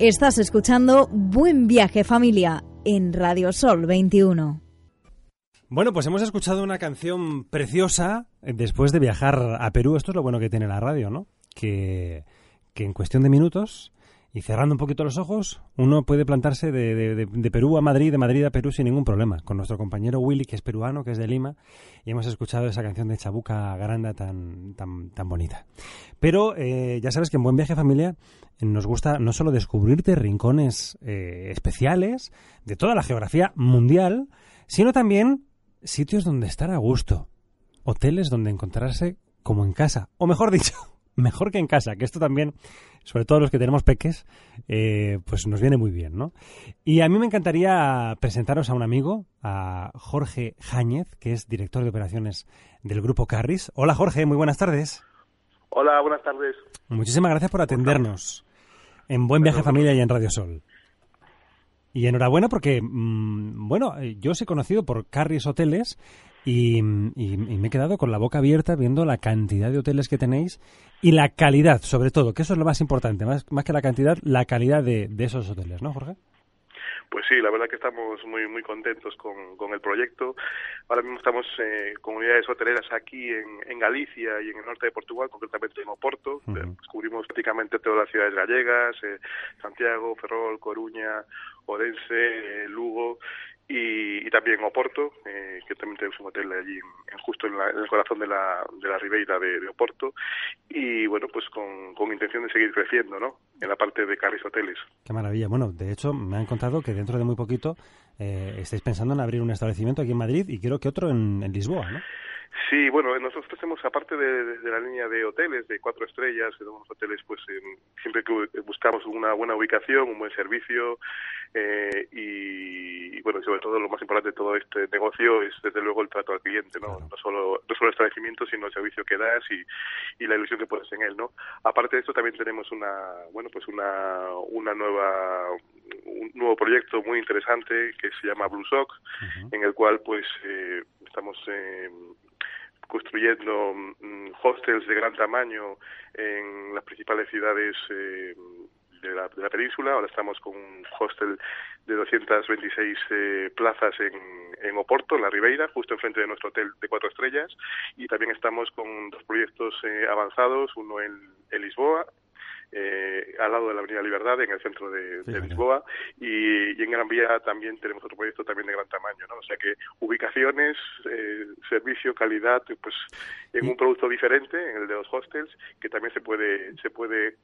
Estás escuchando Buen Viaje Familia en Radio Sol 21. Bueno, pues hemos escuchado una canción preciosa después de viajar a Perú. Esto es lo bueno que tiene la radio, ¿no? Que, que en cuestión de minutos y cerrando un poquito los ojos, uno puede plantarse de, Perú a Madrid, de Madrid a Perú sin ningún problema. Con nuestro compañero Willy, que es peruano, que es de Lima, y hemos escuchado esa canción de Chabuca Granda tan, tan, tan bonita. Pero eh, ya sabes que en Buen Viaje Familia nos gusta no solo descubrirte rincones eh, especiales de toda la geografía mundial, sino también sitios donde estar a gusto, hoteles donde encontrarse como en casa, o mejor dicho, mejor que en casa, que esto también, sobre todo los que tenemos peques, eh, pues nos viene muy bien, ¿no? Y a mí me encantaría presentaros a un amigo, a Jorge Jáñez, que es director de operaciones del grupo Carris. Hola Jorge, muy buenas tardes. Hola, buenas tardes. Muchísimas gracias por atendernos en Buen Viaje Familia y en Radio Sol. Y enhorabuena porque, mm, bueno, eh, yo os he conocido por Carris Hoteles y, y- y me he quedado con la boca abierta viendo la cantidad de hoteles que tenéis y la calidad, sobre todo, que eso es lo más importante, más, más que la cantidad, la calidad de, de esos hoteles, ¿no, Jorge? Pues sí, la verdad que estamos muy muy contentos con, con el proyecto. Ahora mismo estamos eh, con unidades hoteleras aquí en, en Galicia y en el norte de Portugal, concretamente en Oporto. Eh, Cubrimos prácticamente todas las ciudades gallegas, eh, Santiago, Ferrol, Coruña, Orense, eh, Lugo y, y también Oporto, eh, que también tenemos un hotel allí en- justo en, la- el corazón de la, de la Ribeira de, Oporto. Y bueno, pues con, con intención de seguir creciendo, ¿no? En la parte de Carris Hoteles. Qué maravilla. Bueno, de hecho, me han contado que dentro de muy poquito eh, estáis pensando en abrir un establecimiento aquí en Madrid y creo que otro en, en Lisboa, ¿no? Sí, bueno, nosotros tenemos, aparte de, de- de la línea de hoteles de cuatro estrellas, tenemos hoteles, pues em, siempre que bu- buscamos una buena ubicación, un buen servicio eh, y, y, bueno, sobre todo lo más importante de todo este negocio es desde luego el trato al cliente, ¿no? Claro. No solo no solo el establecimiento, sino el servicio que das y, y la ilusión que pones en él, ¿no? Aparte de esto también tenemos una, bueno, pues una una nueva un nuevo proyecto muy interesante que se llama Blue Sock, en el cual pues eh, estamos eh, construyendo mm, hostels de gran tamaño en las principales ciudades eh, de, la, de la península. Ahora estamos con un hostel de 226 eh, plazas en, Oporto, en la Ribeira, justo enfrente de nuestro hotel de cuatro estrellas. Y también estamos con dos proyectos eh, avanzados, uno en Lisboa eh, al lado de la Avenida Libertad, en el centro de. Lisboa, y, y en Gran Vía también tenemos otro proyecto también de gran tamaño, ¿no? O sea que ubicaciones, eh, servicio, calidad, pues en un producto diferente, en el de los hostels, que también se puede, se puede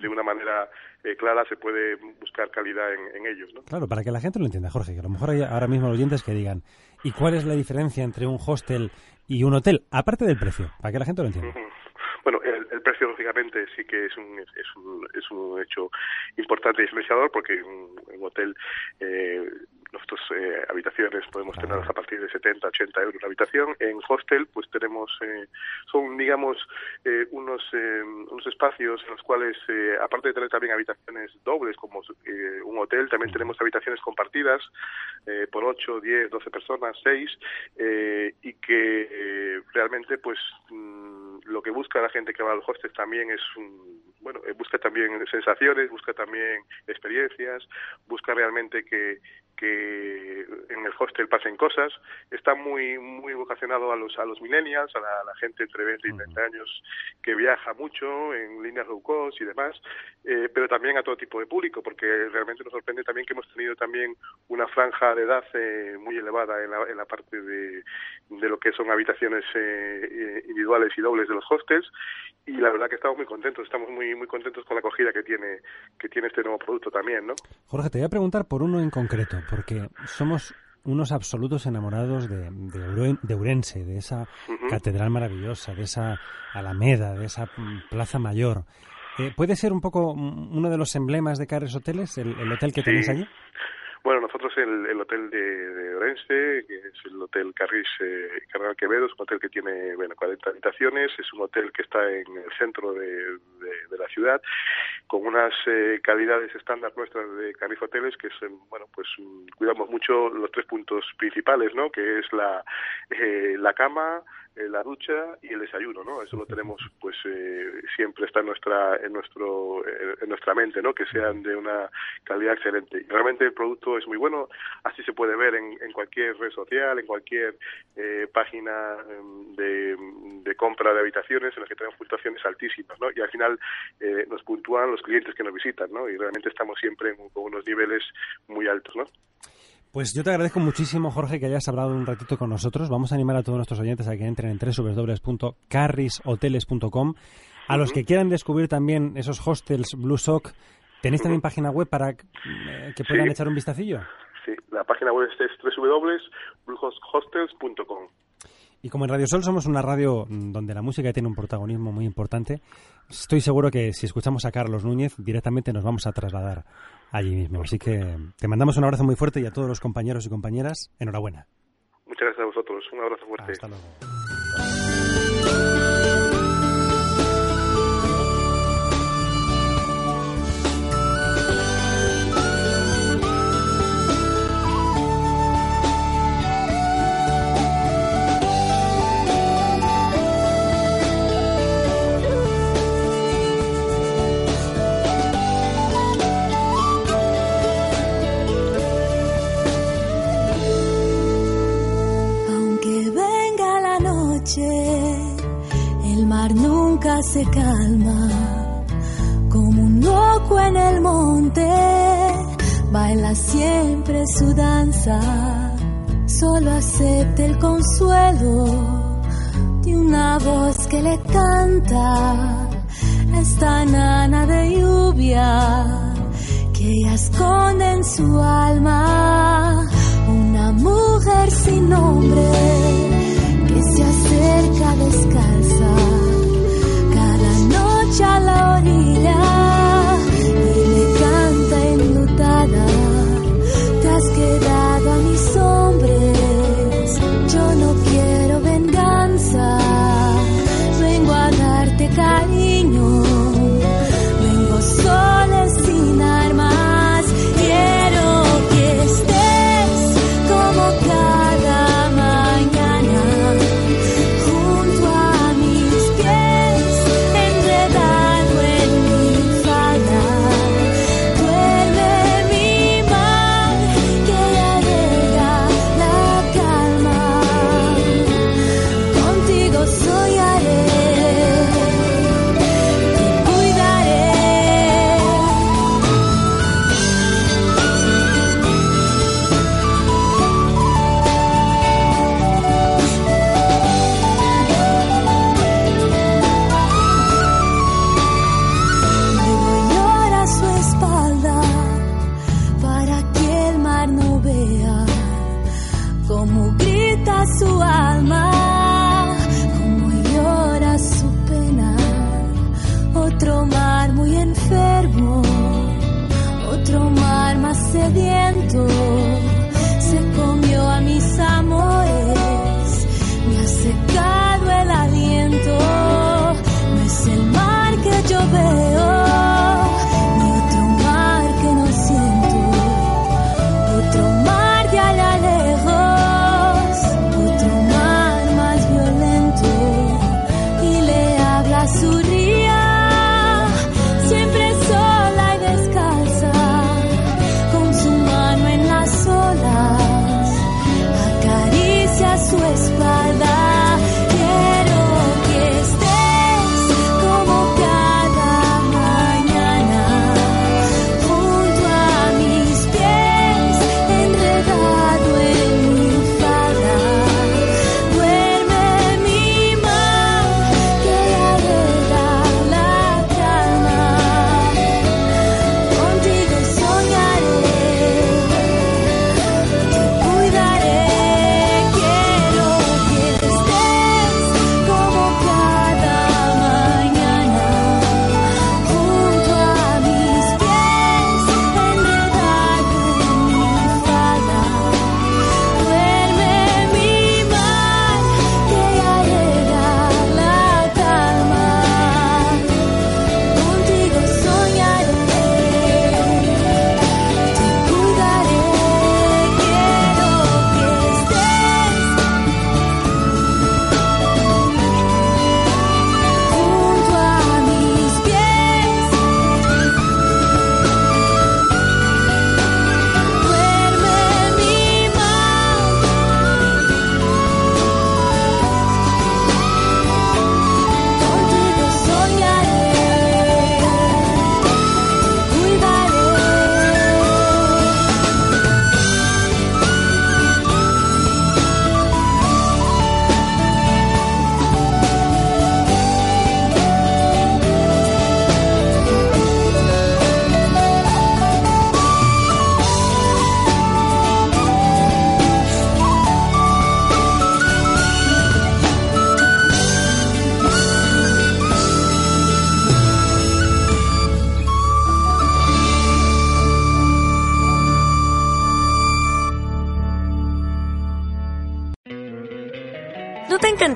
de una manera eh, clara, se puede buscar calidad en, en ellos, ¿no? Claro, para que la gente lo entienda, Jorge, que a lo mejor hay ahora mismo oyentes que digan, ¿y cuál es la diferencia entre un hostel y un hotel? Aparte del precio, para que la gente lo entienda. Bueno, el, el precio lógicamente sí que es un es un, es un hecho importante y diferenciador porque en un, un hotel eh, nuestras eh, habitaciones podemos tenerlas a partir de 70, 80 euros la habitación. En hostel pues tenemos eh, son digamos eh, unos eh, unos espacios en los cuales eh, aparte de tener también habitaciones dobles como eh, un hotel también tenemos habitaciones compartidas eh, por 8, 10, 12 personas, 6 eh, y que eh, realmente pues mm, lo que busca la gente que va al hostel también es un bueno eh, busca también sensaciones busca también experiencias busca realmente que que en el hostel pasen cosas. Está muy muy vocacionado a los a los millennials a la, a la gente entre 20 y 30 años que viaja mucho en líneas low cost y demás eh, pero también a todo tipo de público porque realmente nos sorprende también que hemos tenido también una franja de edad eh, muy elevada en la, en la parte de, de lo que son habitaciones eh, eh, individuales y dobles de los hostels. Y la verdad que estamos muy contentos estamos muy muy contentos con la acogida que tiene que tiene este nuevo producto también no Jorge, te voy a preguntar por uno en concreto, porque somos unos absolutos enamorados de, de, de Urense, de esa catedral maravillosa, de esa Alameda, de esa mm, Plaza Mayor. Eh, ¿Puede ser un poco uno de los emblemas de Carres Hoteles, el, el hotel que tenéis allí? Bueno, nosotros el, el hotel de, de, Orense, que es el Hotel Carris eh, Cardenal Quevedo, es un hotel que tiene bueno, 40 habitaciones, es un hotel que está en el centro de, de, de la ciudad, con unas eh, calidades estándar nuestras de Carris Hoteles, que es, bueno, pues cuidamos mucho los tres puntos principales, ¿no? Que es la, eh, la cama, eh, la ducha y el desayuno, ¿no? Eso lo tenemos, pues eh, siempre está en nuestra, en nuestro, en nuestra mente, ¿no? Que sean de una calidad excelente. Y realmente el producto es muy bueno, así se puede ver en, en cualquier red social, en cualquier página em, de, de, compra de habitaciones en las que tenemos puntuaciones altísimas, ¿no? Y al final nos puntúan los clientes que nos visitan, ¿no? Y realmente estamos siempre en, con unos niveles muy altos, ¿no? Pues yo te agradezco muchísimo, Jorge, que hayas hablado un ratito con nosotros. Vamos a animar a todos nuestros oyentes a que entren en www.carrishoteles.com. A los que quieran descubrir también esos hostels Blue Sock, ¿tenéis también página web para eh, que puedan sí. echar un vistacillo? Sí, la página web es www.bluehostels.com. Y como en Radio Sol somos una radio donde la música tiene un protagonismo muy importante, estoy seguro que si escuchamos a Carlos Núñez, directamente nos vamos a trasladar allí mismo. Así que te mandamos un abrazo muy fuerte y a todos los compañeros y compañeras, enhorabuena. Muchas gracias a vosotros. Un abrazo fuerte. Hasta luego. Se calma como un loco en el monte, baila siempre su danza, solo acepta el consuelo de una voz que le canta, esta nana de lluvia que ella esconde en su alma, una mujer sin nombre que se acerca descalza como